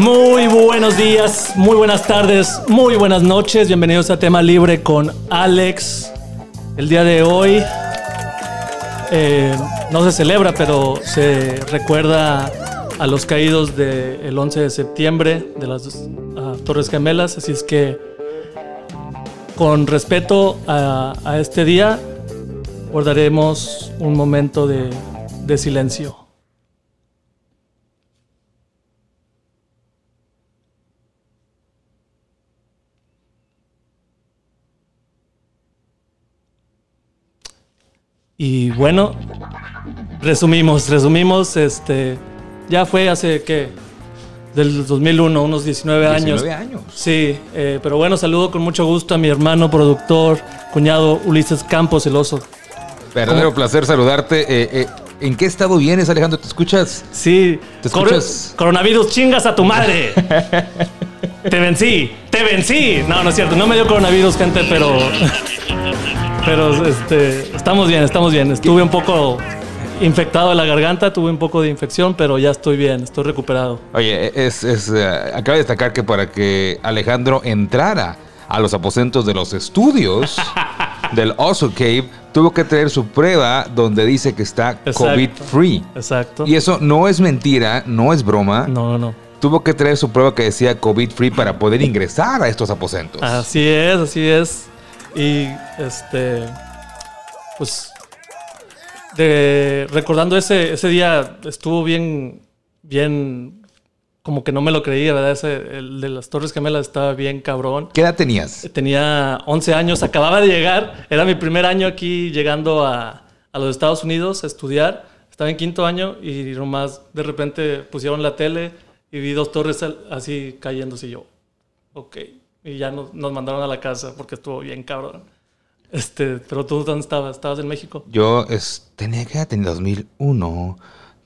Muy buenos días, muy buenas tardes, muy buenas noches. Bienvenidos a Tema Libre con Alex. El día de hoy eh, no se celebra, pero se recuerda a los caídos del 11 de septiembre de las Torres Gemelas. Así es que, con respeto a, este día, guardaremos un momento de, de silencio. Y bueno, resumimos, resumimos, este, ya fue hace, ¿qué? Del 2001, unos 19 años. 19 años. Sí, eh, pero bueno, saludo con mucho gusto a mi hermano, productor, cuñado Ulises Campos, el oso. Verdadero placer saludarte. Eh, eh, ¿En qué estado vienes, Alejandro? ¿Te escuchas? Sí, ¿Te cor- escuchas? coronavirus, chingas a tu madre. te vencí, te vencí. No, no es cierto, no me dio coronavirus, gente, pero. Pero este, estamos bien, estamos bien. Estuve un poco infectado de la garganta, tuve un poco de infección, pero ya estoy bien, estoy recuperado. Oye, es, es, eh, acaba de destacar que para que Alejandro entrara a los aposentos de los estudios del Oso Cave, tuvo que traer su prueba donde dice que está. COVID-free. Exacto. Y eso no es mentira, no es broma. No, no. Tuvo que traer su prueba que decía COVID-free para poder ingresar a estos aposentos. Así es, así es. Y este, pues, de, recordando ese, ese día, estuvo bien, bien, como que no me lo creía, ¿verdad? Ese, el de las Torres Gemelas estaba bien cabrón. ¿Qué edad tenías? Tenía 11 años, acababa de llegar, era mi primer año aquí llegando a, a los Estados Unidos a estudiar. Estaba en quinto año y nomás de repente pusieron la tele y vi dos torres así cayéndose y yo, ok. Y ya nos, nos mandaron a la casa porque estuvo bien cabrón. Este, pero tú dónde estabas? ¿Estabas en México? Yo es, tenía que tenía 2001,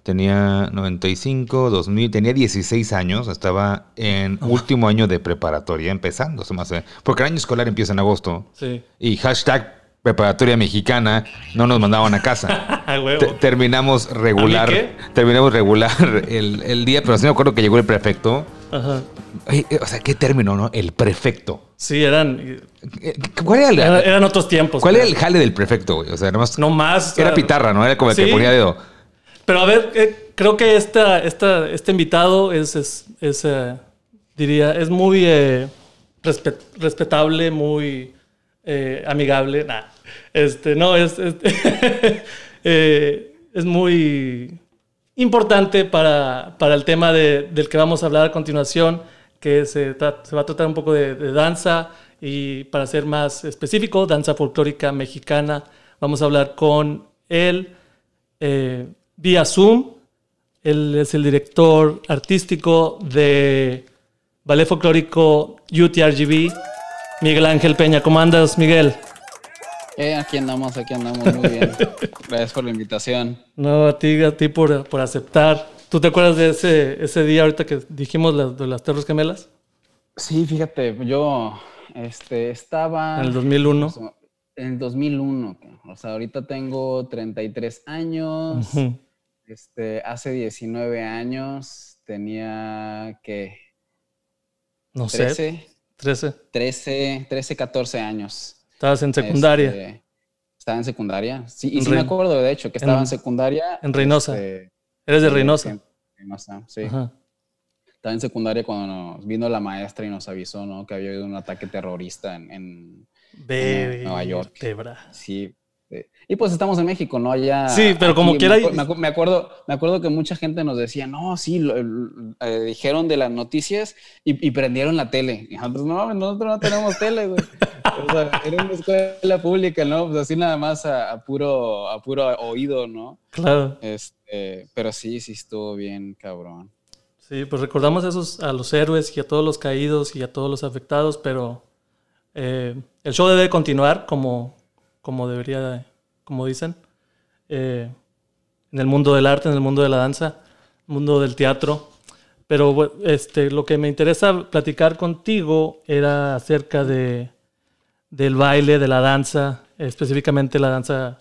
tenía 95, 2000, tenía 16 años, estaba en último año de preparatoria, empezando, se me hace. Porque el año escolar empieza en agosto Sí. y hashtag preparatoria mexicana no nos mandaban a casa. Terminamos regular, terminamos regular el, el día, pero sí me acuerdo que llegó el prefecto. Ajá. Eh, o sea, ¿qué término, no? El prefecto. Sí, eran, Eh, ¿Cuál era el, eran, eran otros tiempos. ¿cuál era pero- el jale del prefecto, güey? O sea, nomás No más. era pitarra, ¿no? Era como el que ponía dedo. Pero a ver, eh, creo que esta, esta, este invitado es, es, es, eh, diría, es muy eh, respe- respetable, muy eh, amigable. Nah, este, no, es, es, eh, es muy importante para, para el tema de- del que vamos a hablar a continuación, que se, tra- se va a tratar un poco de, danza y para ser más específico, danza folclórica mexicana. Vamos a hablar con él eh, Zoom. Él es el director artístico de Ballet Folclórico UTRGB, Miguel Ángel Peña. ¿Cómo andas, Miguel? Eh, aquí andamos, aquí andamos muy bien. Gracias por la invitación. No, a ti, a ti por, por aceptar. ¿Tú te acuerdas de ese, ese día ahorita que dijimos las- de las Torres Gemelas? Sí, fíjate, yo este, estaba En el 2001. en el 2001. O sea, ahorita tengo 33 años. Ujú. Este, hace 19 años tenía que No sé, 13, 13. 13, 13, 14 años. Estabas en secundaria. Este, estaba en secundaria. Sí, y En sí me acuerdo, de hecho, que estaba en- en, secundaria. en Reynosa. este, Eres de Reynosa. Reynosa, sí. Ajá. Estaba en secundaria cuando nos vino la maestra y nos avisó, ¿no? Que había habido un ataque terrorista en, en- Nueva York. Sí. Sí. Y pues estamos en México, ¿no? Allá. Sí, pero como quiera Me, acu- acuerdo, me acuerdo que mucha gente nos decía, no, sí, lo- lo- eh, dijeron de las noticias y, y prendieron la tele. Y nosotros, no, mames, nosotros no tenemos tele, güey. O sea, era una escuela pública, ¿no? Pues así nada más a, a puro, a puro oído, ¿no? Claro. Este, pero sí, sí estuvo bien, cabrón. Sí, pues recordamos a, esos, a los héroes y a todos los caídos y a todos los afectados, pero eh, el show debe continuar como, como debería, como dicen, eh, en el mundo del arte, en el mundo de la danza, mundo del teatro. Pero este, lo que me interesa platicar contigo era acerca de, del baile, de la danza, específicamente la danza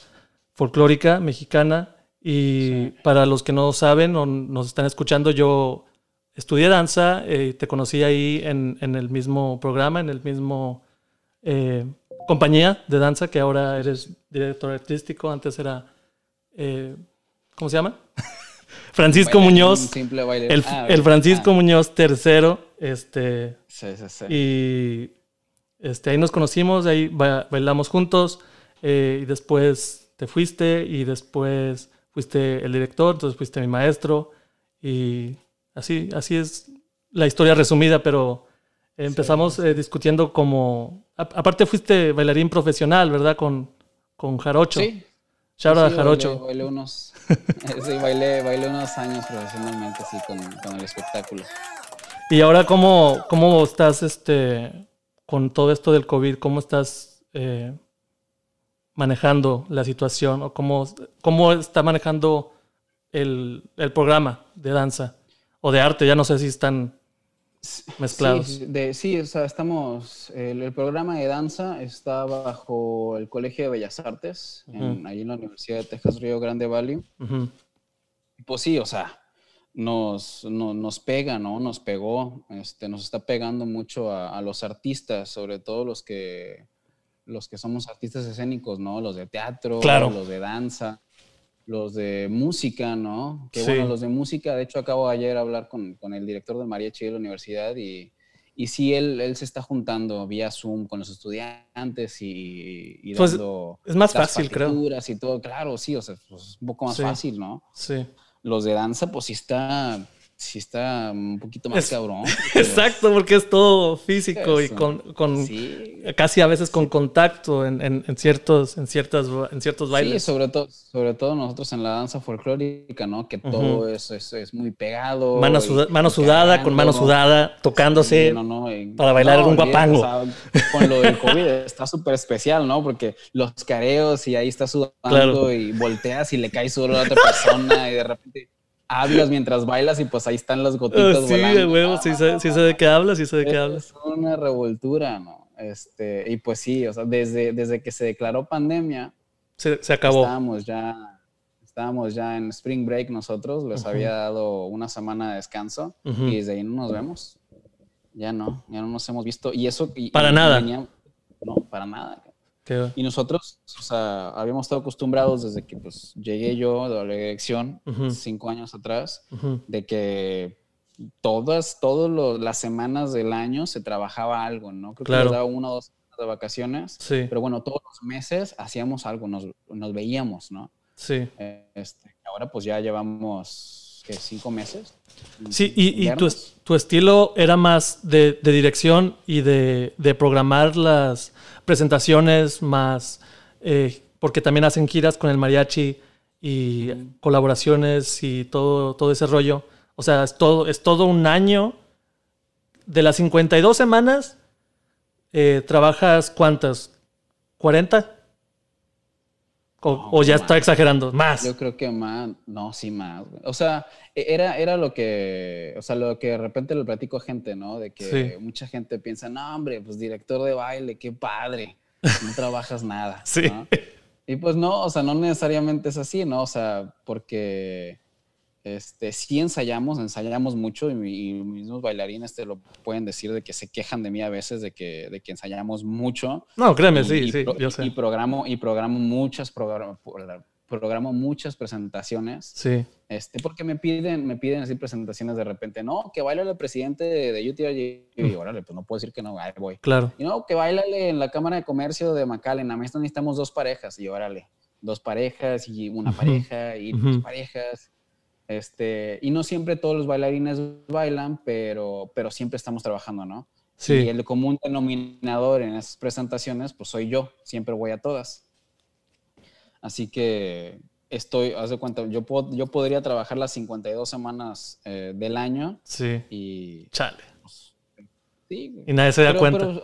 folclórica mexicana. Y para los que no saben o nos están escuchando, yo estudié danza, eh, te conocí ahí en, en, el mismo programa, en el mismo eh, compañía de danza, que ahora eres director artístico, antes era, eh, ¿cómo se llama? Francisco Muñoz. El, ah, el, Francisco ah. Muñoz tercero. Este, sí, sí, sí. Y este, ahí nos conocimos, ahí bailamos juntos. Eh, y después te fuiste y después fuiste el director, entonces fuiste mi maestro. Y así, así es la historia resumida, pero empezamos eh, discutiendo como... aparte fuiste bailarín profesional, ¿verdad? Con, con Jarocho. Sí. Shout sí, Jarocho. Bailé, unos, sí, bailé, bailé, unos años profesionalmente, así, con, con, el espectáculo. Y ahora, ¿cómo, cómo estás este, con todo esto del COVID? ¿Cómo estás eh, manejando la situación? ¿O cómo, cómo está manejando el, el programa de danza? O de arte, ya no sé si están mezclados. Sí, de, sí o sea, estamos, el, programa de danza está bajo el Colegio de Bellas Artes, ahí en la Universidad de Texas Río Grande Valley. Pues sí, o sea, nos, nos pega, ¿no? Nos pegó, este, nos está pegando mucho a, a, los artistas, sobre todo los que, los que somos artistas escénicos, ¿no? Los de teatro, los de danza los de música, ¿no? Que bueno, los de música, de hecho acabo ayer de hablar con, con el director del mariachi de la universidad y, y sí, él, él se está juntando vía Zoom con los estudiantes y, y pues es más fácil, creo. Y todo, claro, sí, o sea, pues es un poco más fácil, ¿no? Sí. Los de danza, pues sí está sí está un poquito más cabrón. Exacto, porque es todo físico y con, con casi a veces con contacto en, en, ciertos, en, ciertas, en ciertos bailes. Sí, sobre todo, sobre todo nosotros en la danza folclórica, ¿no? Que todo eso es, es, muy pegado. Mano, mano sudada con mano sudada, tocándose para bailar algún guapango. con lo del COVID está súper especial, ¿no? Porque los careos y ahí está sudando y volteas y le cae sudor a otra persona y de repente hablas mientras bailas y pues ahí están las gotitas sí, volando. Huevo, sí, sé, sí sé de qué hablas, sí sé de qué hablas. Es una revoltura, ¿no? Este, y pues sí, o sea, desde, desde que se declaró pandemia, se, se acabó. Estábamos ya, estábamos ya en spring break nosotros, les había dado una semana de descanso y desde ahí no nos vemos. Ya no, ya no nos hemos visto. Y eso... para nada. no, para nada. Y nosotros, o sea, habíamos estado acostumbrados desde que pues, llegué yo de la dirección, cinco años atrás, de que todas, todas las semanas del año se trabajaba algo, ¿no? Creo que nos daba una o dos semanas de vacaciones, sí. pero bueno, todos los meses hacíamos algo, nos, nos veíamos, ¿no? Sí. Este, ahora pues ya llevamos, ¿qué? Cinco meses. Sí, y, y tu, tu, estilo era más de, de dirección y de, de programar las presentaciones, más, eh, porque también hacen giras con el mariachi y colaboraciones y todo, todo ese rollo. O sea, es todo, es todo un año. De las 52 semanas, eh, ¿trabajas cuántas? ¿40? O, ya está exagerando, más. Yo creo que más, no, sí más. O sea, e, era, era lo que, o sea, lo que de repente le platico a gente, ¿no? De que mucha gente piensa, no, hombre, pues director de baile, qué padre, no trabajas nada. sí. Y pues no, o sea, no necesariamente es así, ¿no? O sea, porque este, sí ensayamos, ensayamos mucho y, mis mismos bailarines te lo pueden decir de que se quejan de mí a veces de que, de que ensayamos mucho. No, créeme, sí, sí, yo sé. Y programo, y programo muchas, programo, programo muchas presentaciones. Sí. Este, porque me piden, me piden así presentaciones de repente, no, que baile el presidente de, de UTRG. Y órale, pues no puedo decir que no, ahí voy. Claro. Y no, que bailale en la Cámara de Comercio de McAllen, a mí necesitamos dos parejas. Y órale, dos parejas y una pareja y dos parejas este, y no siempre todos los bailarines bailan, pero, pero siempre estamos trabajando, ¿no? Sí. Y el común denominador en esas presentaciones, pues soy yo, siempre voy a todas. Así que estoy, haz de cuenta, yo, puedo, yo podría trabajar las 52 semanas eh, del año. Sí. Y. Chale. Pues, sí. Y nadie se da cuenta.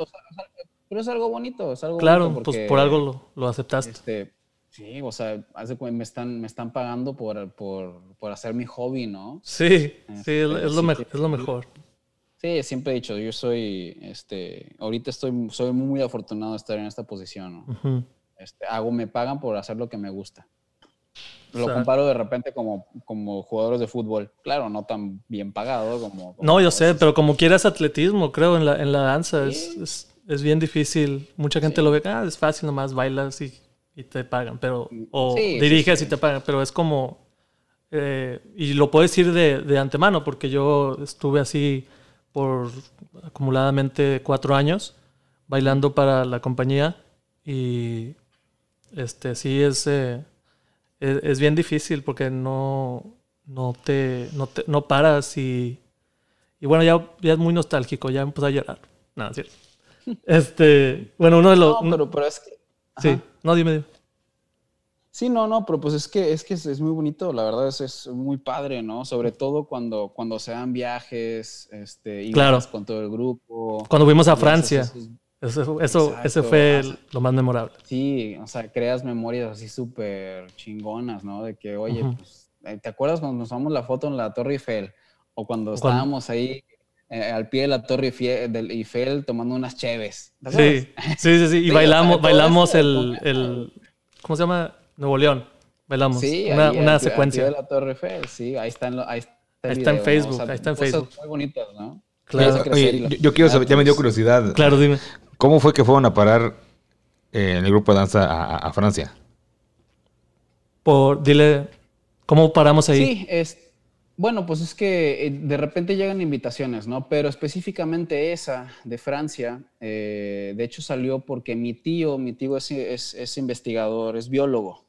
Pero, es algo bonito, es algo claro, pues por algo lo, lo aceptaste. Este, Sí, o sea, hace, me están, me están pagando por, por, por hacer mi hobby, ¿no? Sí, sí, es, lo, mejor, es lo mejor. Sí, siempre he dicho, yo soy, este, ahorita estoy, soy muy afortunado de estar en esta posición, ¿no? este, hago, me pagan por hacer lo que me gusta. Lo O sea, comparo de repente como, como jugadores de fútbol. Claro, no tan bien pagado como... como No, yo sé, pero como quieras atletismo, creo, en la, en la danza. Es, Sí. es, es bien difícil. Mucha gente lo ve, ah, es fácil, nomás bailas y, y te pagan. Pero, o Sí, sí, diriges sí. y te pagan, pero es como... eh, y lo puedo decir de, de antemano, porque yo estuve así por acumuladamente cuatro años bailando para la compañía y este sí es, eh, es, es bien difícil porque no, no, te, no, te- no paras y, y bueno, ya, ya es muy nostálgico, ya empecé a llorar. Nada, es cierto. Este, bueno, uno de los... No, pero, pero es que... sí, Ajá. No, dime, dime. Sí, no, no, pero pues es que es, que es, muy bonito, la verdad es, es muy padre, ¿no? Sobre todo cuando, cuando se dan viajes, este, y Claro. con todo el grupo. Cuando fuimos a Francia, esos- eso, eso, ese fue lo más memorable. Sí, o sea, creas memorias así súper chingonas, ¿no? De que, oye, pues, eh, ¿te acuerdas cuando nos tomamos la foto en la Torre Eiffel? O cuando cuando- estábamos ahí eh, al pie de la Torre Eiffel, del Eiffel tomando unas cheves. ¿te Sí, sí, sí, sí. Y bailamos, bailamos eso, el, ¿cómo se llama? Nuevo León. Bailamos. Sí, una ahí una al pie- al secuencia. pie de la Torre Eiffel, sí, ahí está en, lo- ahí está el Ahí está en video, ¿no? Facebook, ahí está en cosas Facebook. muy bonitas, ¿no? Claro. Oye, yo, yo quiero saber, ya me dio curiosidad. Claro, dime. ¿Cómo fue que fueron a parar eh, en el grupo de danza a, a- a Francia? Por, dile, ¿cómo paramos ahí? Sí, es, bueno, pues es que eh, de repente llegan invitaciones, ¿no? Pero específicamente esa de Francia, eh, de hecho salió porque mi tío, mi tío es, es- es investigador, es biólogo,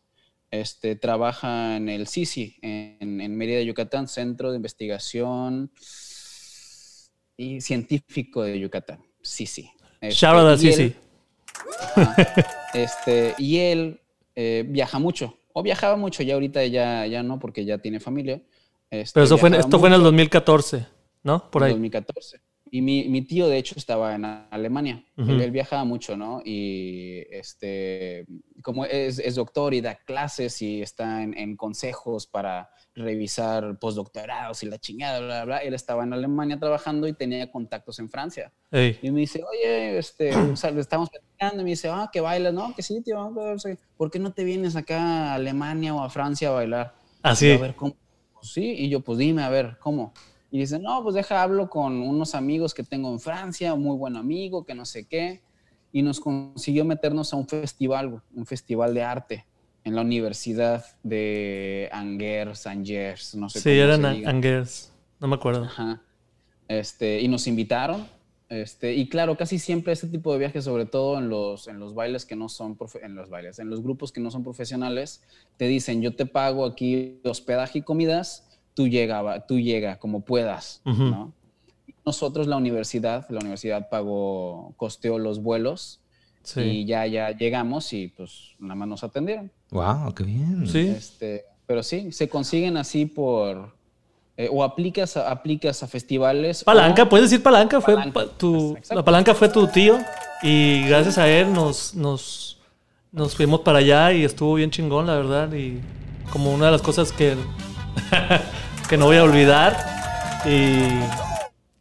este, trabaja en el CICI, en, en Mérida, Yucatán, Centro de Investigación y Científico de Yucatán, CICI. Este, Shout out al Sisi. Ajá. Este, y él eh, viaja mucho, o viajaba mucho, ya ahorita ya, ya no, porque ya tiene familia. Este, Pero eso fue, esto fue en el mucho 2014, ¿no? Por ahí. 2014. Y mi, mi tío, de hecho, estaba en Alemania. Ujú. él, él viajaba mucho, ¿no? Y este, como es, es doctor y da clases y está en, en consejos para revisar postdoctorados y la chingada, bla, bla, bla. Él estaba en Alemania trabajando y tenía contactos en Francia. Y me dice, oye, este, o sea, le estamos platicando. Y me dice, ah, que bailas, ¿no? Que sí, tío. ¿Por qué no te vienes acá a Alemania o a Francia a bailar? Así. Yo, a ver, ¿cómo? Pues sí, y yo, pues dime, a ver, ¿cómo? Y dice, no, pues deja, hablo con unos amigos que tengo en Francia, un muy buen amigo, que no sé qué. Y nos consiguió meternos a un festival, un festival de arte en la Universidad de Angers, Angers, no sé Sí, cómo eran se a- diga. Angers. No me acuerdo. Ajá. Este, y nos invitaron. Este, y claro, casi siempre este tipo de viajes, sobre todo en los, en los bailes que no son, profe- en los bailes, en los grupos que no son profesionales, te dicen, yo te pago aquí hospedaje y comidas, tú llega, tú llega como puedas, Ujú. ¿no? Nosotros, la universidad, la universidad pagó, costeó los vuelos Sí. y ya, ya llegamos y pues nada más nos atendieron. ¡Wow! ¡Qué bien! Sí. Este, pero sí, se consiguen así por... eh, o aplicas a, aplicas a festivales. Palanca, o- puedes decir palanca, fue pa- tu, exacto. la palanca fue tu tío y gracias a él nos, nos, nos fuimos para allá y estuvo bien chingón, la verdad, y como una de las cosas que, que no voy a olvidar y,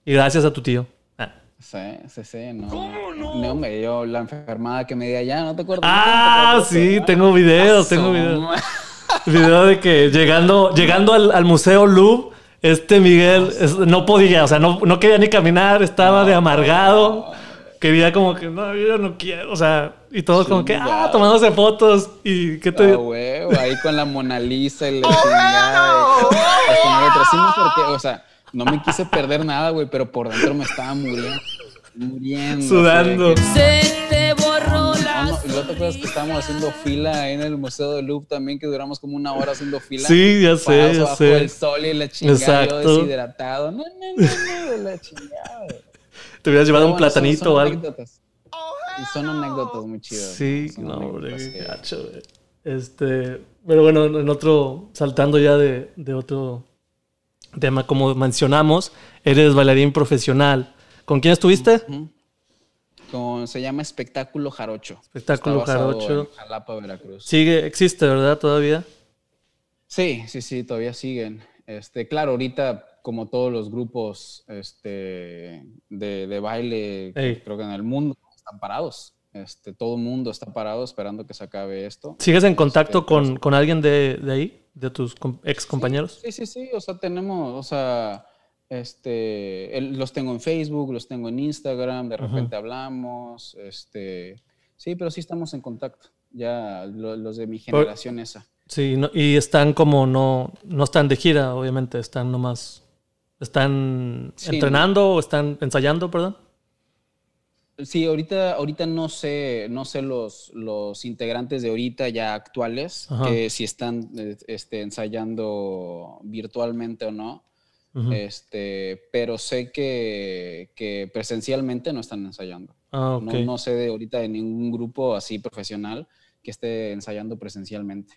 y gracias a tu tío. Ah, Sí, sí, sí, no. no? hombre, yo la enfermada que me di allá, ¿no te acuerdas? Ah, ¿No te acuerdas? sí, tengo videos, tengo videos. Video de que llegando, llegando al, al Museo Louvre, este Miguel es- no podía, o sea, no, no quería ni caminar, estaba de amargado. Quería como que, no, yo no quiero, o sea, y todos como que, ah, tomándose fotos. ¿Y qué te Ah, huevo, ahí con la Mona Lisa y la chingada. sí, porque, o sea, no me quise perder nada, güey, pero por dentro me estaba muriendo. Muriendo. Sudando. que- Se te No, no, y luego te acuerdas que estábamos haciendo fila ahí en el Museo de Louvre también, que duramos como una hora haciendo fila. Sí, ya sé, ya bajo sé. el sol y la chingada, Exacto. yo deshidratado. No, no, no, no, de la chingada. Te hubieras llevado un son- platanito son o algo. anécdotas. Y son anécdotas muy chidas. Sí, no, hombre, que- gacho, güey. Este, pero bueno, en otro, saltando ya de, de otro tema, como mencionamos, eres bailarín profesional. ¿Con quién estuviste? Ujú. Con- se llama Espectáculo Jarocho. Espectáculo Jarocho. Jalapa, Veracruz. Sigue, existe, ¿verdad? Todavía. Sí, sí, sí, todavía siguen. Este, claro, ahorita, como todos los grupos este, de, de baile, Ey. creo que en el mundo están parados. Este, todo el mundo está parado esperando que se acabe esto. ¿Sigues en contacto Este, con, con alguien de, de ahí? de tus ex compañeros? Sí, sí, sí, o sea, tenemos, o sea, este, el- los tengo en Facebook, los tengo en Instagram, de repente hablamos, este, sí, pero sí estamos en contacto, ya lo- los de mi generación esa. Sí, no- y están como no, no están de gira, obviamente, están nomás, están Sí. entrenando o están ensayando, perdón. Sí, ahorita, ahorita no sé, no sé los, los integrantes de ahorita ya actuales, Ajá. que si están eh, este, ensayando virtualmente o no. Ujú. Este, pero sé que, que presencialmente no están ensayando. Ah, ok. No, no sé de ahorita de ningún grupo así profesional que esté ensayando presencialmente.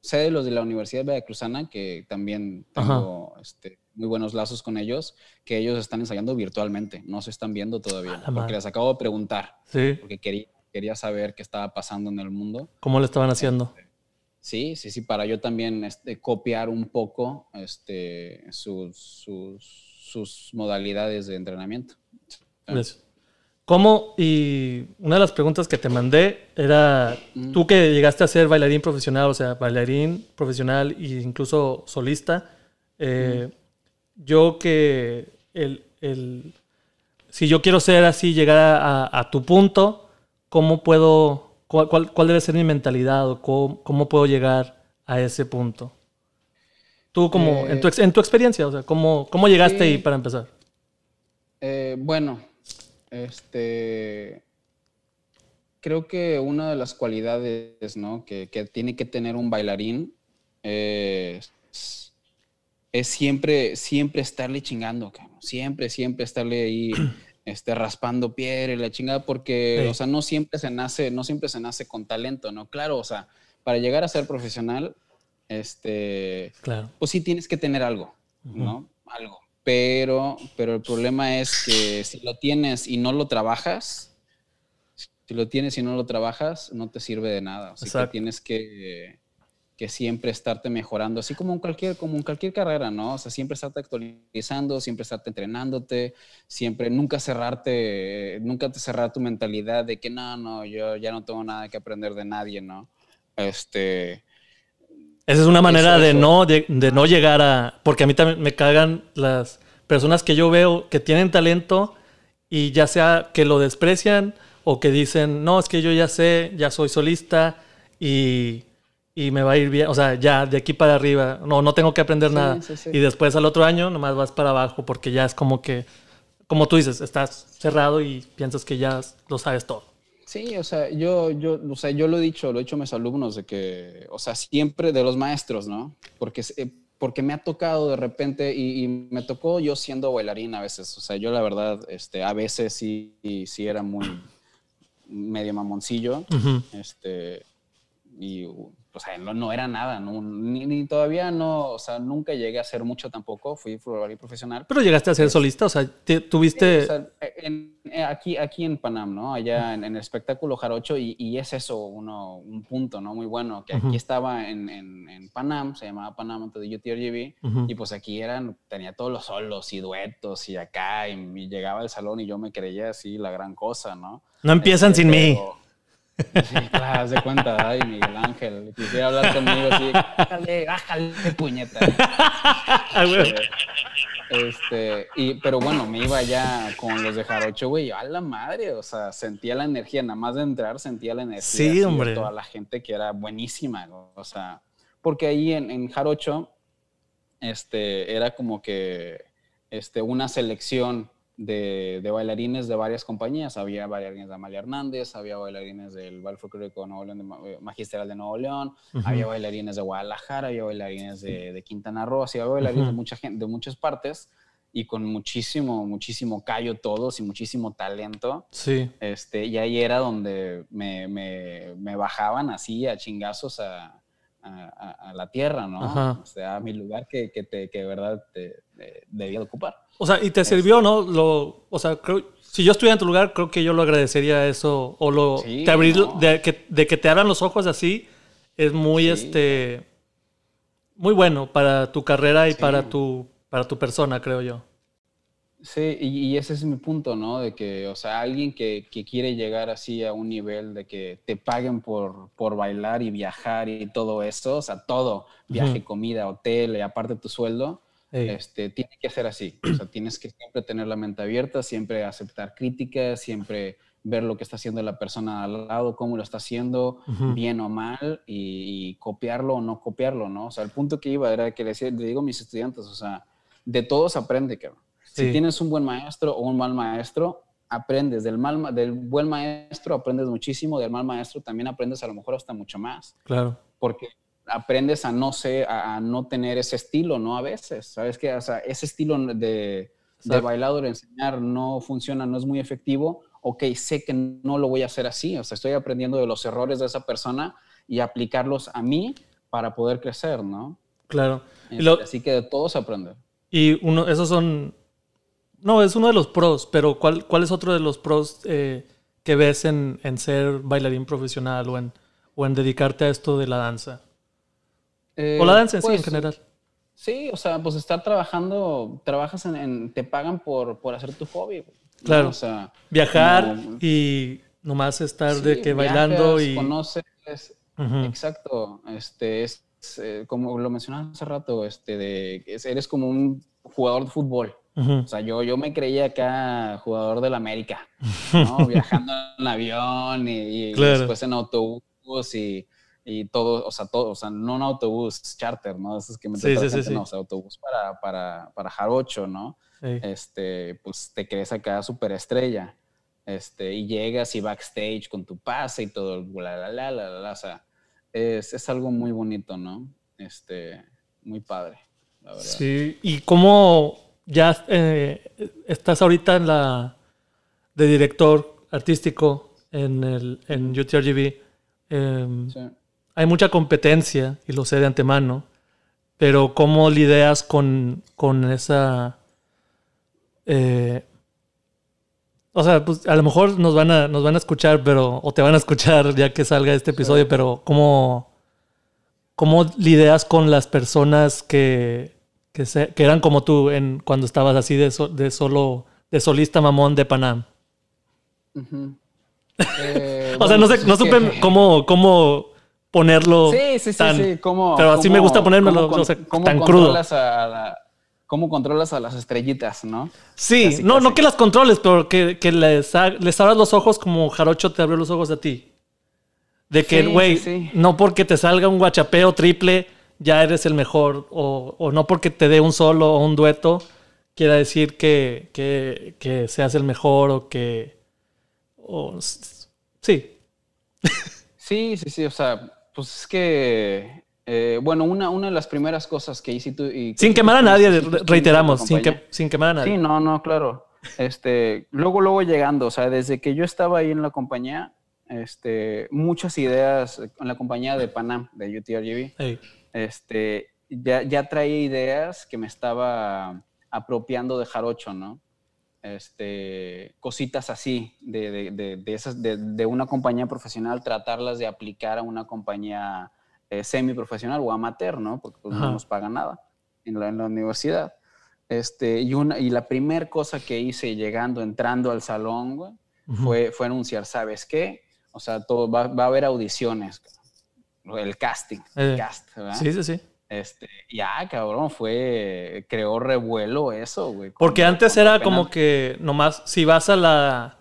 Sé de los de la Universidad Veracruzana, que también tengo este, muy buenos lazos con ellos, que ellos están ensayando virtualmente, no se están viendo todavía. Porque madre. les acabo de preguntar, Sí, porque quería, quería saber qué estaba pasando en el mundo. ¿cómo le estaban haciendo? Sí, sí, sí, para yo también este, copiar un poco este, sus, sus, sus modalidades de entrenamiento. Gracias. ¿Cómo? Y una de las preguntas que te mandé era, Mm. tú que llegaste a ser bailarín profesional, o sea, bailarín profesional e incluso solista, eh, yo que el, el- si yo quiero ser así, llegar a, a tu punto, ¿cómo puedo, cuál, cuál- cuál debe ser mi mentalidad o cómo, cómo puedo llegar a ese punto? Tú como, en, tu, en tu experiencia, o sea, ¿cómo, cómo llegaste Sí. ahí para empezar? Eh, bueno, este, creo que una de las cualidades ¿no? que, que tiene que tener un bailarín es, es siempre, siempre estarle chingando, cabrón. siempre, siempre estarle ahí este, raspando piedra y la chingada, porque, Sí. o sea, no siempre se nace, no siempre se nace con talento, ¿no? Claro, o sea, para llegar a ser profesional, este, Claro. pues sí tienes que tener algo, ¿no? Algo. Pero, pero el problema es que si lo tienes y no lo trabajas, si lo tienes y no lo trabajas, no te sirve de nada. Así que Exacto. tienes que, que siempre estarte mejorando, así como en cualquier, como en cualquier carrera, ¿no? O sea, siempre estarte actualizando, siempre estarte entrenándote, siempre, nunca cerrarte, nunca te cerrar tu mentalidad de que no, no, yo ya no tengo nada que aprender de nadie, ¿no? Este, Esa es una manera Eso, de, eso. No, de, de no llegar a... Porque a mí también me cagan las personas que yo veo que tienen talento y ya sea que lo desprecian o que dicen, no, es que yo ya sé, ya soy solista y, y me va a ir bien. O sea, ya de aquí para arriba, no, no tengo que aprender Sí, nada. sí, sí. Y después al otro año nomás vas para abajo porque ya es como que, como tú dices, estás cerrado y piensas que ya lo sabes todo. Sí, o sea, yo, yo, o sea, yo lo he dicho, lo he dicho a mis alumnos de que, o sea, siempre de los maestros, ¿no? Porque, eh, porque me ha tocado de repente y, y me tocó yo siendo bailarín a veces, o sea, yo la verdad, este, a veces sí, sí era muy medio mamoncillo, este, y, o sea, no, no era nada, ¿no? Ni, ni todavía no, o sea, nunca llegué a hacer mucho tampoco, fui bailarín profesional, Pero llegaste a ser solista, o sea, te- tuviste... o sea, en- aquí, aquí en Panam, ¿no? Allá en, en el espectáculo jarocho, y, y es eso uno, un punto, ¿no? Muy bueno, que aquí estaba en, en, en Panam, se llamaba Panam antes de UTRGV, Ujú. y pues aquí eran, tenía todos los solos y duetos y acá, y, y llegaba al salón y yo me creía así la gran cosa, ¿no? No empiezan Este, sin mí. Sí, claro, de cuenta, ay, Miguel Ángel, quisiera hablar conmigo así, bájale, bájale, puñeta. Güey. Este, y, pero bueno, me iba ya con los de Jarocho, güey, a la madre, o sea, sentía la energía, nada más de entrar sentía la energía Sí, así de hombre. toda la gente que era buenísima, o sea, porque ahí en, en Jarocho, este, era como que, este, una selección de, de bailarines de varias compañías, había bailarines de Amalia Hernández, había bailarines del Ballet Folclórico Nuevo León, de eh, Magistral de Nuevo León, Ujú. había bailarines de Guadalajara, había bailarines de, de Quintana Roo, así había bailarines de, Ujú. mucha gente, de muchas partes y con muchísimo, muchísimo callo todos y muchísimo talento. Sí. Este, y ahí era donde me, me, me bajaban así a chingazos a, a- a- la tierra, ¿no? Ajá. O sea, a mi lugar que, que, te, que de verdad te, te debía de ocupar. O sea, y te sirvió, ¿no? Lo, o sea, creo, si yo estuviera en tu lugar, creo que yo lo agradecería eso. O lo Sí, te abrir, no. de, que, de que te abran los ojos así, es muy Sí. este muy bueno para tu carrera y Sí. para tu para tu persona, creo yo. Sí, y, y ese es mi punto, ¿no? De que, o sea, alguien que, que quiere llegar así a un nivel de que te paguen por, por bailar y viajar y todo eso, o sea, todo, viaje, comida, hotel y aparte tu sueldo, Este, tiene que ser así. O sea, tienes que siempre tener la mente abierta, siempre aceptar críticas, siempre ver lo que está haciendo la persona al lado, cómo lo está haciendo, Ujú. bien o mal, y, y copiarlo o no copiarlo, ¿no? O sea, el punto que iba era que le, decía- le digo a mis estudiantes, o sea, de todos aprende, cabrón. Si Sí. tienes un buen maestro o un mal maestro, aprendes. Del, mal, ma- del buen maestro aprendes muchísimo, del mal maestro también aprendes a lo mejor hasta mucho más claro. porque aprendes a no ser, a, a no tener ese estilo, ¿no? A veces, ¿sabes qué? O sea, ese estilo de, de bailador, enseñar, no funciona, no es muy efectivo. Ok, sé que no lo voy a hacer así, o sea, estoy aprendiendo de los errores de esa persona y aplicarlos a mí para poder crecer, ¿no? Claro. Este, lo- Así que de todos aprender. y uno, esos son. No, es uno de los pros, pero ¿cuál, cuál es otro de los pros eh, que ves en, en ser bailarín profesional o en, o en dedicarte a esto de la danza? Eh, O la danza en sí, en pues, general. Sí, o sea, pues estar trabajando, trabajas en, en- te pagan por, por hacer tu hobby. Claro. O sea, Viajar como- y nomás estar Sí, de que bailando y. conoces, exacto, este es eh, como lo mencionaba hace rato, este de es- eres como un jugador de fútbol. O sea, yo, yo me creía acá jugador del América, ¿no? Viajando en avión y, y Claro. después en autobús y, y todo, o sea, todo, o sea, no un autobús charter, ¿no? Esos que me Sí, sí, sí, no, o sea, autobús para, para, para Jarocho, ¿no? Sí. este, pues te crees acá súper estrella. Este, y llegas y backstage con tu pase y todo, la, la, la, la, la, o sea, es, es algo muy bonito, ¿no? Este, muy padre, la verdad. Sí, y cómo ya eh, estás ahorita en la de director artístico en el en UTRGV. Sí. Hay mucha competencia y lo sé de antemano, pero cómo lidias con, con esa eh, o sea, pues a lo mejor nos van a nos van a escuchar, pero o te van a escuchar ya que salga este episodio, pero cómo cómo lidias con las personas que que, se- que eran como tú en cuando estabas así de, so- de solo de solista mamón de Panam. Eh, O sea, no sé, pues no que- supe cómo, cómo ponerlo. Sí, sí, sí, tan- sí. ¿Cómo, pero así me gusta ponérmelo, cómo con- o sea, cómo tan crudo. controlas a la- ¿Cómo controlas a las estrellitas, no? Sí, Casi, no, casi. no que las controles, pero que, que les, ha- les abras los ojos como Jarocho te abrió los ojos a ti. De que, güey, sí, sí. no porque te salga un guachapeo triple, ya eres el mejor. O, o no porque te dé un solo o un dueto, quiera decir que, que, que seas el mejor o que. o sí. Sí, sí, sí, o sea, pues es que, eh, bueno, una, una de las primeras cosas que hice tú... y- Sin que quemar a nadie, reiteramos, sin, que, sin quemar a nadie. Sí, no, no, claro. Este, luego, luego llegando, o sea, desde que yo estaba ahí en la compañía, este, muchas ideas en la compañía de Panam, de UTRGV, Ey, este, ya, ya traía ideas que me estaba apropiando de Jarocho, ¿no? Este, cositas así, de, de, de, de esas, de, de una compañía profesional, tratarlas de aplicar a una compañía eh, semiprofesional o amateur, ¿no? Porque pues, no nos pagan nada en la, en la universidad. Este, y, una, y la primera cosa que hice llegando, entrando al salón, güey, fue, fue anunciar, ¿sabes qué? O sea, todo, va, va a haber audiciones, el casting, Eh, el cast, ¿verdad? Sí, sí, sí. Este, ya, cabrón, fue, creó revuelo eso, güey. Porque cuando- antes cuando era apenas- como que nomás, si vas a la.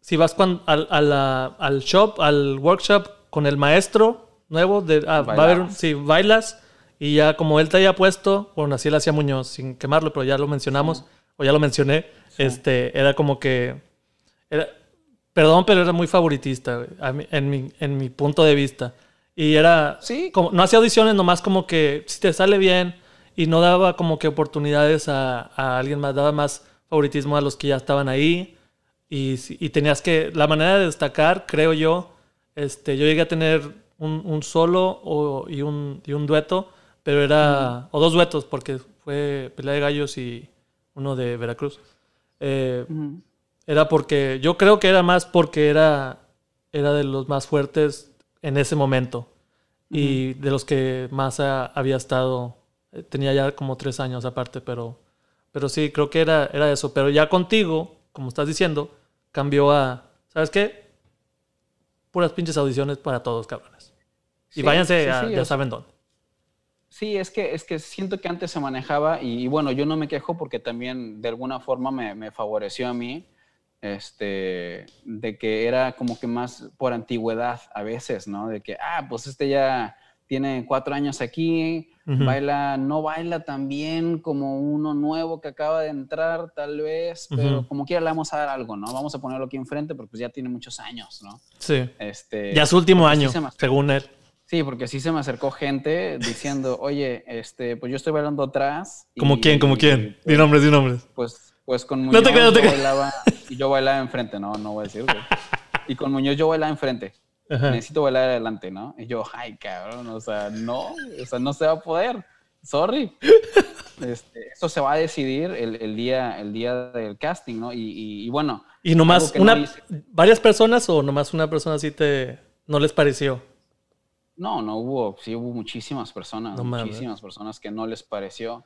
Si vas cuan- al, a la- al shop, al workshop con el maestro nuevo, de, ah, va a haber. Si bailas y ya como él te haya puesto, bueno, así lo hacía Muñoz, sin quemarlo, pero ya lo mencionamos, o ya lo mencioné, este, era como que. Era, perdón, pero era muy favoritista, güey, mí- en, mi, en mi punto de vista. Y era. Sí. Como, no hacía audiciones, nomás como que si te sale bien y no daba como que oportunidades a, a alguien más, daba más favoritismo a los que ya estaban ahí. Y, y tenías que. La manera de destacar, creo yo, este, yo llegué a tener un, un solo o- y, un, y un dueto, pero era. O dos duetos, porque fue pelea de gallos y uno de Veracruz. Eh, Ujú. era porque yo creo que era más porque era era de los más fuertes en ese momento y de los que más ha- había estado eh, tenía ya como tres años aparte pero Pero sí, creo que era, era eso. Pero ya contigo, como estás diciendo, cambió a, ¿sabes qué? Puras pinches audiciones para todos, cabrones. Y Sí, váyanse sí, a, sí, ya saben dónde. Sí, es que, es que siento que antes se manejaba y, y bueno, yo no me quejo porque también de alguna forma me, me favoreció a mí, este, de que era como que más por antigüedad a veces, ¿no? De que, ah, pues este ya tiene cuatro años aquí, baila, no baila tan bien como uno nuevo que acaba de entrar, tal vez, pero como quiera le vamos a dar algo, ¿no? Vamos a ponerlo aquí enfrente porque pues ya tiene muchos años, ¿no? Sí. Este, Ya su último sí año, me- según él. Sí, porque sí se me acercó gente diciendo, oye, este, pues yo estoy bailando atrás. ¿Como quién? ¿Como quién? Di Pues, nombres, di nombres. pues, pues con No Muñoz te no te bailaba y yo bailaba enfrente, no, no voy a decir. güey. Y con Muñoz yo bailaba enfrente. Ajá. Necesito bailar adelante, ¿no? Y yo, ay, cabrón, o sea, no, o sea, no se va a poder. Sorry. Este, eso se va a decidir el, el día, el día del casting, ¿no? Y, y- y bueno, ¿Y nomás no una, varias personas o nomás una persona así te no les pareció? No, no hubo, sí hubo muchísimas personas, No muchísimas personas que no les pareció.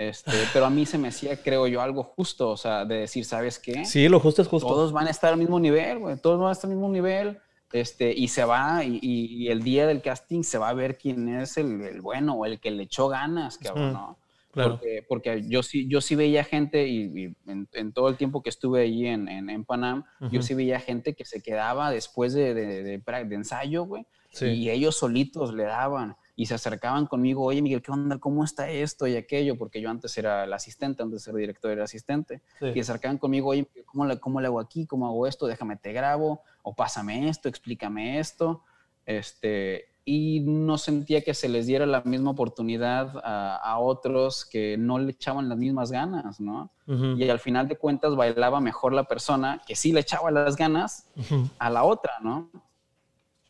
Este, pero a mí se me hacía, creo yo, algo justo, o sea, de decir, ¿sabes qué? Sí, lo justo es justo. Todos van a estar al mismo nivel, güey, todos van a estar al mismo nivel, este, y se va, y, el día del casting se va a ver quién es el, el bueno o el que le echó ganas, cabrón, Mm, ¿no? claro. Porque, porque yo sí, yo sí veía gente, y, y en, en todo el tiempo que estuve ahí en, en, en Panam, yo sí veía gente que se quedaba después de, de, de ensayo, güey, Sí. y ellos solitos le daban y se acercaban conmigo, oye Miguel, ¿qué onda? ¿Cómo está esto y aquello? Porque yo antes era el asistente, antes de ser director era asistente. Sí. Y se acercaban conmigo, oye, Miguel, ¿cómo le, ¿cómo le hago aquí? ¿Cómo hago esto? Déjame te grabo, o pásame esto, explícame esto. Este, y no sentía que se les diera la misma oportunidad a, a otros que no le echaban las mismas ganas, ¿no? Ujú, Y al final de cuentas bailaba mejor la persona que sí le echaba las ganas ujú. a la otra, ¿no?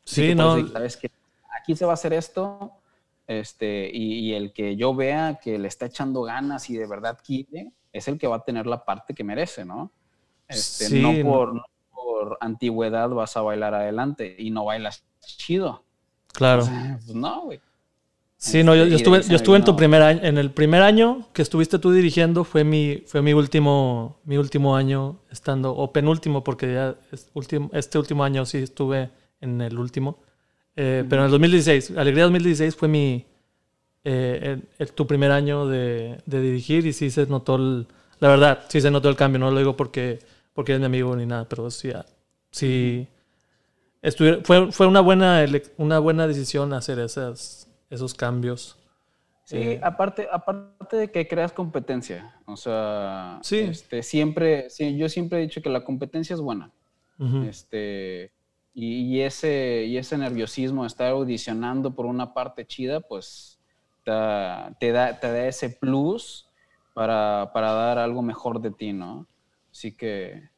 Sí, no. dije, ¿sabes qué? Aquí se va a hacer esto, este, y, y el que yo vea que le está echando ganas y de verdad quiere, es el que va a tener la parte que merece, ¿no? Este, Sí, no, por, no por antigüedad vas a bailar adelante y no bailas chido. Claro. Pues no, güey. Sí, no, yo, Este, yo estuve, yo estuve en tu primer año, en el primer año que estuviste tú dirigiendo fue mi, fue mi último, mi último año estando, o penúltimo, porque ya es este último año sí estuve en el último. Eh, Pero en el 2016, Alegría 2016 fue mi, eh, el- el- tu primer año de, de dirigir y sí se notó, el- la verdad, sí se notó el cambio, no lo digo porque, porque eres mi amigo ni nada, pero sí, ah, sí fue, fue una, buena, una buena decisión hacer esas, esos cambios. Sí, Eh, aparte, aparte de que creas competencia, o sea, Sí. este, siempre, sí, yo siempre he dicho que la competencia es buena. Ujú. Este, y, y ese, y ese nerviosismo de estar audicionando por una parte chida, pues ta- te, da, te da ese plus para, para dar algo mejor de ti, ¿no? Así que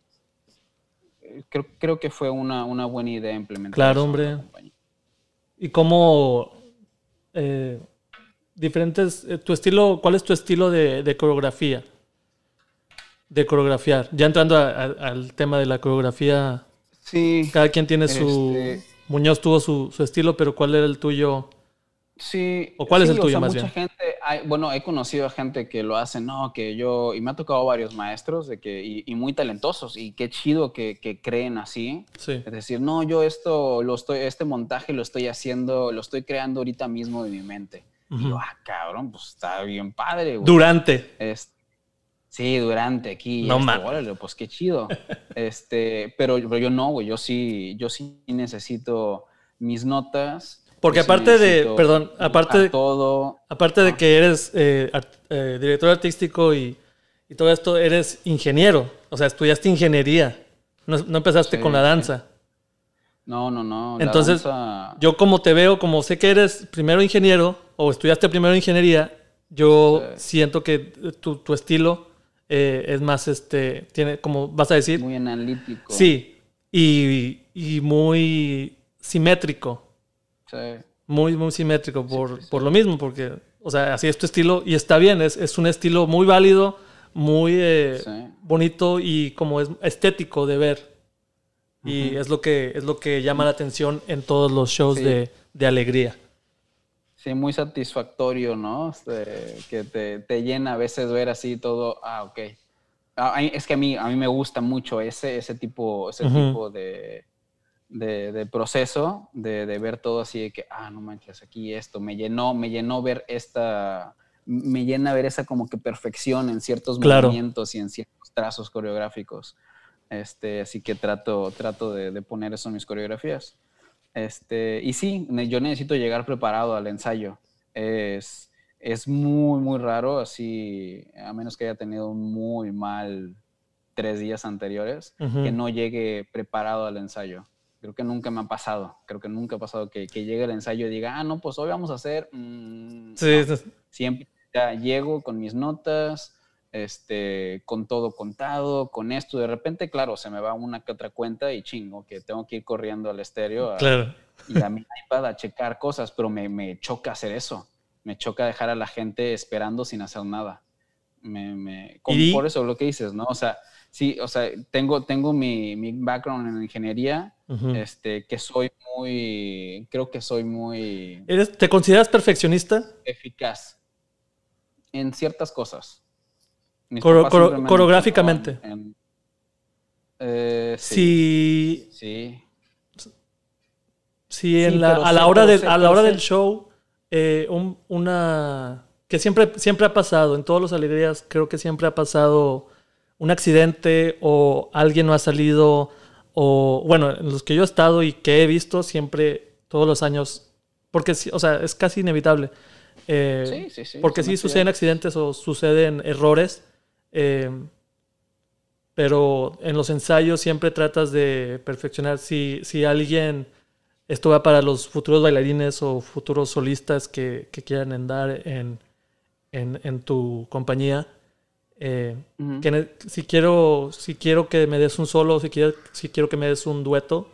eh, creo, creo que fue una, una buena idea implementar. Claro, hombre. Y cómo eh, diferentes, eh, tu estilo, ¿cuál es tu estilo de, de coreografía? De coreografiar. Ya entrando a- a- al tema de la coreografía, Sí, cada quien tiene su... Este- Muñoz tuvo su, su estilo, pero ¿cuál era el tuyo? Sí. ¿O cuál es sí, el tuyo, sea, más mucha bien? gente, hay- bueno, he conocido a gente que lo hace, no, que yo, y me ha tocado varios maestros de que, y, y muy talentosos, y qué chido que, que creen así. Sí. Es decir, no, yo esto, lo estoy, este montaje lo estoy haciendo, lo estoy creando ahorita mismo de mi mente. Y yo, ah, cabrón, pues está bien padre, güey. Durante. Es- sí, durante aquí. No esto, mames. órale, pues qué chido. este, pero, pero yo no, güey. Yo sí, yo sí necesito mis notas. Porque sí aparte de- perdón, aparte de- todo. Aparte de que eres eh, art- eh, director artístico y, y todo esto, eres ingeniero. O sea, estudiaste ingeniería. No, no empezaste Sí, con la danza. No, no, no. Entonces, danza- Yo como te veo, como sé que eres primero ingeniero o estudiaste primero ingeniería, yo siento que tu, tu estilo eh, es más, este, tiene, como vas a decir, muy analítico. sí, y, y muy simétrico, Sí. muy, muy simétrico por, por lo mismo, porque, o sea, así es tu estilo y está bien, es, es un estilo muy válido, muy eh, bonito y como es estético de ver. Y es lo que es lo que llama la atención en todos los shows de, de alegría. Sí, muy satisfactorio, ¿no? Este, que te, te, llena a veces ver así todo, ah, ok. Ah, es que a mí, a mí me gusta mucho ese, ese tipo, ese tipo de, de, de, proceso, de, de, ver todo así de que, ah, no manches, aquí esto, me llenó, me llenó ver esta, me llena ver esa como que perfección en ciertos movimientos y en ciertos trazos coreográficos. Este, así que trato, trato de, de poner eso en mis coreografías. Este, y sí, yo necesito llegar preparado al ensayo. Es, es muy, muy raro, así, a menos que haya tenido un muy mal tres días anteriores, que no llegue preparado al ensayo. Creo que nunca me ha pasado. Creo que nunca ha pasado que, que llegue el ensayo y diga, ah, no, pues hoy vamos a hacer. Mm, sí, Siempre ya llego con mis notas, este, con todo contado, con esto. De repente, claro, se me va una que otra cuenta y chingo, que tengo que ir corriendo al estéreo y a mi iPad a checar cosas, pero me, me, choca hacer eso. Me choca dejar a la gente esperando sin hacer nada. Me, me, Por eso lo que dices, ¿no? O sea, sí, o sea, tengo, tengo mi, mi background en ingeniería, este, que soy muy, creo que soy muy... ¿Eres, ¿Te consideras perfeccionista? Eficaz en ciertas cosas coreográficamente. Eh, sí. Sí. Sí, en la, a, la hora a la hora del show, eh, una que siempre, siempre ha pasado, en todos los alegrías creo que siempre ha pasado un accidente o alguien no ha salido, o bueno, en los que yo he estado y que he visto siempre, todos los años, porque, o sea, es casi inevitable. Eh, sí, sí, sí, porque sí suceden accidentes o suceden errores Em, pero en los ensayos siempre tratas de perfeccionar. Si, si alguien, esto va para los futuros bailarines o futuros solistas que, que quieran andar en, en, en tu compañía, eh, que si, quiero, si quiero que me des un solo, si quiero, si quiero que me des un dueto,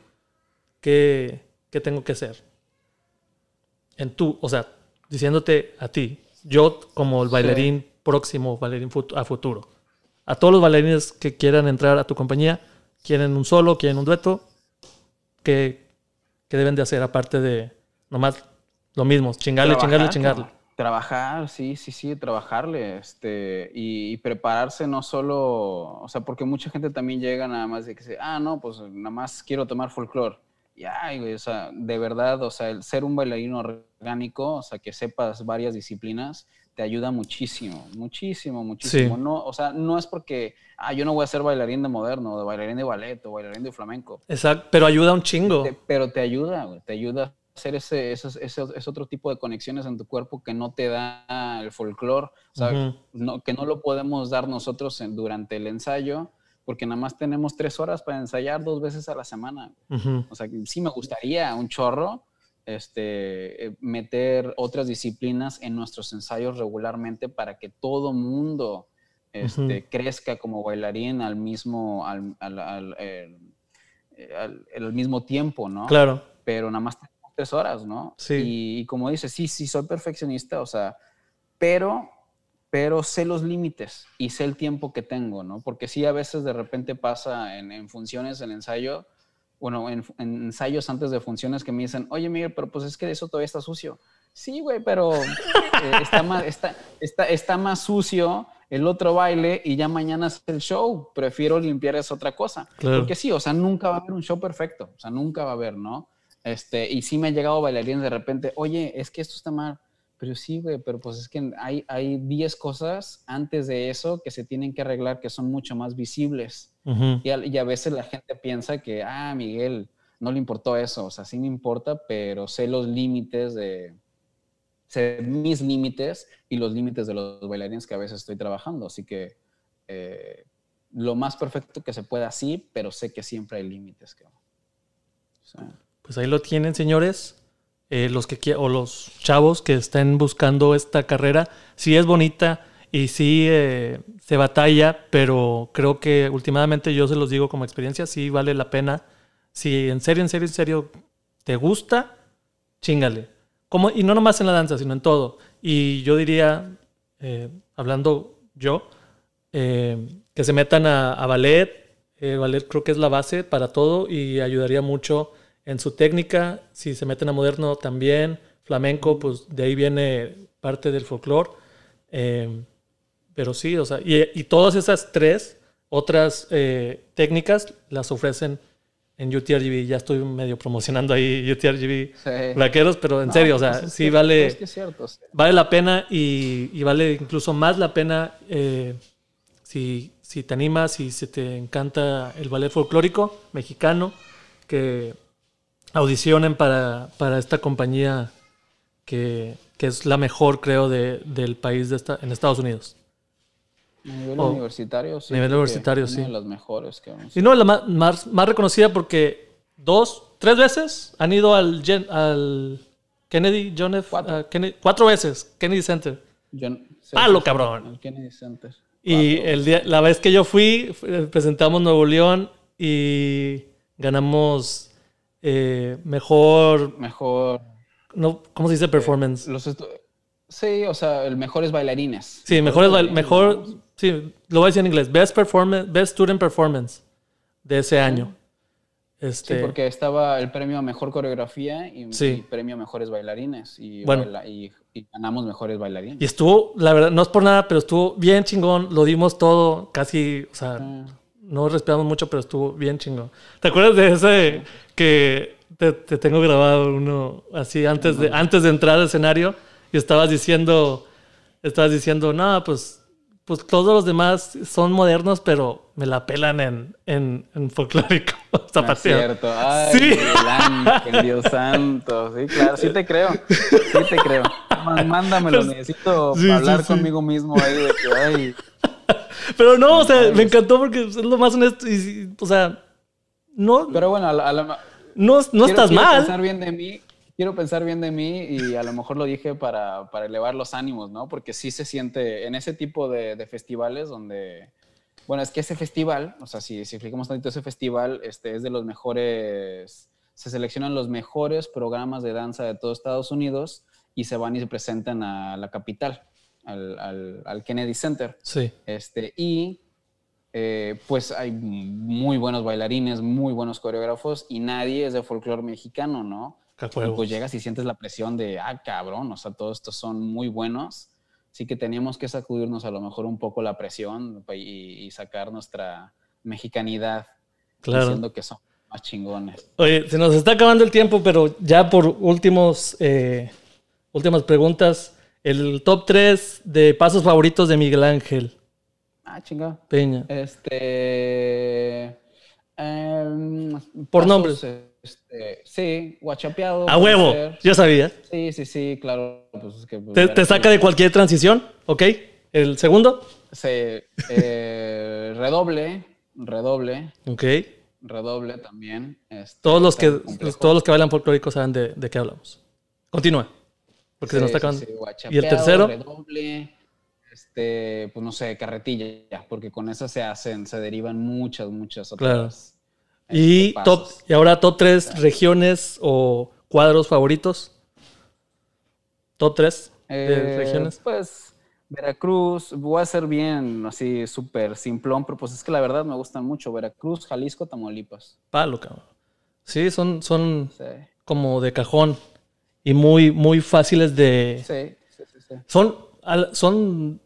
¿qué, qué tengo que hacer? En tú, o sea, diciéndote a ti, yo como el bailarín próximo bailarín a futuro. A todos los bailarines que quieran entrar a tu compañía, quieren un solo, quieren un dueto, ¿qué, deben de hacer aparte de nomás lo mismo, chingarle, chingarle, chingarle? Trabajar, sí, sí, sí, trabajarle, este, y, prepararse no solo, o sea, porque mucha gente también llega nada más de que se, ah, no, pues nada más quiero tomar folclore. Y ay, o sea, de verdad, o sea, el ser un bailarín orgánico, o sea, que sepas varias disciplinas, te ayuda muchísimo, muchísimo, muchísimo. No, o sea, no es porque, ah, yo no voy a ser bailarín de moderno, de bailarín de ballet, o bailarín de flamenco. Exacto, pero ayuda un chingo. pero te ayuda, te ayuda a hacer ese, ese, ese, otro tipo de conexiones en tu cuerpo que no te da el folclore, o sea, no, que no lo podemos dar nosotros durante el ensayo, porque nada más tenemos tres horas para ensayar dos veces a la semana. O sea, sí me gustaría un chorro, este, eh, meter otras disciplinas en nuestros ensayos regularmente para que todo mundo este, crezca como bailarín al mismo, al, al, eh, mismo tiempo, ¿no? Claro. Pero nada más tenemos tres horas, ¿no? Sí. Y, como dices, sí, sí, soy perfeccionista, o sea, pero, pero sé los límites y sé el tiempo que tengo, ¿no? Porque sí, a veces de repente pasa en, en funciones, en ensayo, bueno, en, ensayos antes de funciones que me dicen, oye, Miguel, pero pues es que eso todavía está sucio. Sí, güey, pero eh, está, más, está, está, está, más sucio el otro baile y ya mañana es el show. Prefiero limpiar esa otra cosa. Porque sí, o sea, nunca va a haber un show perfecto. O sea, nunca va a haber, ¿no? Este, y sí me ha llegado bailarines de repente, oye, es que esto está mal. Pero sí, güey, pero pues es que hay, hay 10 cosas antes de eso que se tienen que arreglar que son mucho más visibles. y, a, veces la gente piensa que, ah, Miguel, no le importó eso. O sea, sí me importa, pero sé los límites de, sé mis límites y los límites de los bailarines que a veces estoy trabajando. Así que eh, lo más perfecto que se pueda, sí, pero sé que siempre hay límites. Que, Pues ahí lo tienen, señores. Eh, los que o los chavos que estén buscando esta carrera, sí es bonita y sí eh, se batalla, pero creo que últimamente yo se los digo como experiencia, sí vale la pena. Si en serio, en serio, en serio te gusta, chingale. Como, y no nomás en la danza, sino en todo. Y yo diría, eh, hablando yo, que se metan a, a ballet. ballet creo que es la base para todo y ayudaría mucho en su técnica, si se meten a moderno también, flamenco, pues de ahí viene parte del folclore. Eh, pero sí, o sea, y, y todas esas tres otras eh, técnicas las ofrecen en UTRGB. Ya estoy medio promocionando ahí UTRGB Sí. Blaqueros, pero en serio, o sea, Pues es sí vale Es que cierto. sí. vale la pena y, y vale incluso más la pena eh, si, si te animas y si te encanta el ballet folclórico mexicano, que audicionen para, para esta compañía que, que es la mejor, creo, de- del país de esta, en Estados Unidos. A nivel Oh. universitario, sí. Nivel universitario, una sí. de las mejores que vamos. Y no, la más, más reconocida porque dos, tres veces han ido al, al Kennedy, John F. Cuatro. ah, Kennedy- cuatro veces, Kennedy Center. Sí, Palo, cabrón. El Kennedy Center. Y el día, la vez que yo fui, fu- presentamos Nuevo León y ganamos eh, mejor, Mejor. no, ¿cómo se dice performance? Los sí, o sea, el mejores bailarines. Sí, mejores, bail- bailarines, mejor, sí, lo voy a decir en inglés, best performance, best student performance de ese año. Sí, Este, porque estaba el premio a mejor coreografía y, Sí. y premio a mejores bailarines. Y, Bueno. baila- y, y ganamos mejores bailarines. y estuvo, la verdad, no es por nada, pero estuvo bien chingón, lo dimos todo, casi, o sea, Ah. No respiramos mucho, pero estuvo bien chingón. ¿Te acuerdas de ese que te, te tengo grabado uno así antes de, antes de entrar al escenario y estabas diciendo, estabas diciendo, no, pues, pues todos los demás son modernos, pero me la pelan en, en, en folclórico. No zapateo. cierto. Ay, Sí. Ángel, Dios santo. Sí, claro, sí te creo. Sí te creo. Má- Mándamelo, necesito Sí, sí, hablar sí. conmigo mismo ahí de que, ay, Pero no, o sea, me encantó porque es lo más honesto. Y, o sea, no, Pero bueno, a la- a la- no, no quiero- estás quiero mal. pensar bien de mí, quiero pensar bien de mí y a lo mejor lo dije para, para elevar los ánimos, ¿no? Porque sí se siente en ese tipo de, de festivales donde, bueno, es que ese festival, o sea, si, si explicamos tantito ese festival, este es de los mejores, se seleccionan los mejores programas de danza de todo Estados Unidos y se van y se presentan a la capital, al, al- al Kennedy Center. Sí, Este, y eh, pues hay muy buenos bailarines, muy buenos coreógrafos y nadie es de folclore mexicano, ¿no? Y pues llegas y sientes la presión de, ah, cabrón, o sea, todos estos son muy buenos. Así que teníamos que sacudirnos a lo mejor un poco la presión y, y sacar nuestra mexicanidad Claro. diciendo que son más chingones. Oye, se nos está acabando el tiempo, pero ya por últimos, eh, últimas preguntas, el top 3 de pasos favoritos de Miguel Ángel Ah, chingado. Peña. Este. em, Por nombres. este, sí, guachapeado. A huevo, ser. yo sabía. Sí, sí, sí, claro. Pues es que, pues, Te, saca de cualquier transición, ¿ok? El segundo, Sí, eh, redoble, redoble, ok. redoble también. este, Todos los que, complejo. todos los que bailan folclórico saben de, de qué hablamos. Continúa, porque se nos está acabando. sí, ¿Y el tercero? Redoble, este, pues no sé, carretilla, ya, porque con eso se hacen, se derivan muchas, muchas Claro. otras. Y, este, top, pasos. y ahora top 3 regiones o cuadros favoritos. Top 3 de Eh, regiones. Pues Veracruz, voy a ser bien así súper simplón, pero pues es que la verdad me gustan mucho. Veracruz, Jalisco, Tamaulipas. Palo, cabrón. Sí, son, son Sí, como de cajón y muy, muy fáciles de... sí, sí, sí. Son, son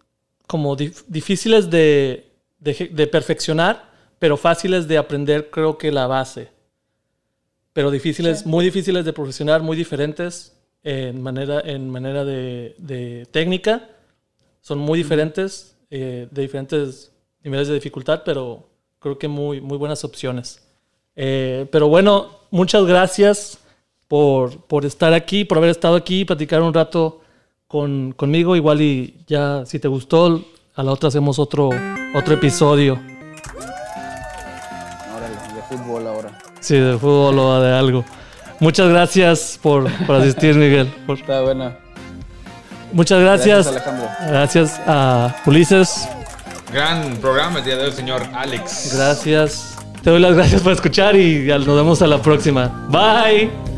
como dif- difíciles de, de de perfeccionar, pero fáciles de aprender, creo que la base. Pero difíciles, muy difíciles de profesionar, muy diferentes en manera, en manera de, de técnica. Son muy diferentes, eh, de diferentes niveles de dificultad, pero creo que muy, muy buenas opciones. Eh, pero bueno, muchas gracias por, por estar aquí, por haber estado aquí y platicar un rato con, conmigo. Igual y ya, si te gustó, a la otra hacemos otro, otro episodio. Órale, de fútbol ahora. Sí, de fútbol o de algo. Muchas gracias por, por asistir, Miguel. Por- Está bueno. muchas gracias. Alejandro. Gracias a Ulises. Gran programa el día de hoy, señor Alex. Gracias. Te doy las gracias por escuchar y nos vemos a la próxima. Bye.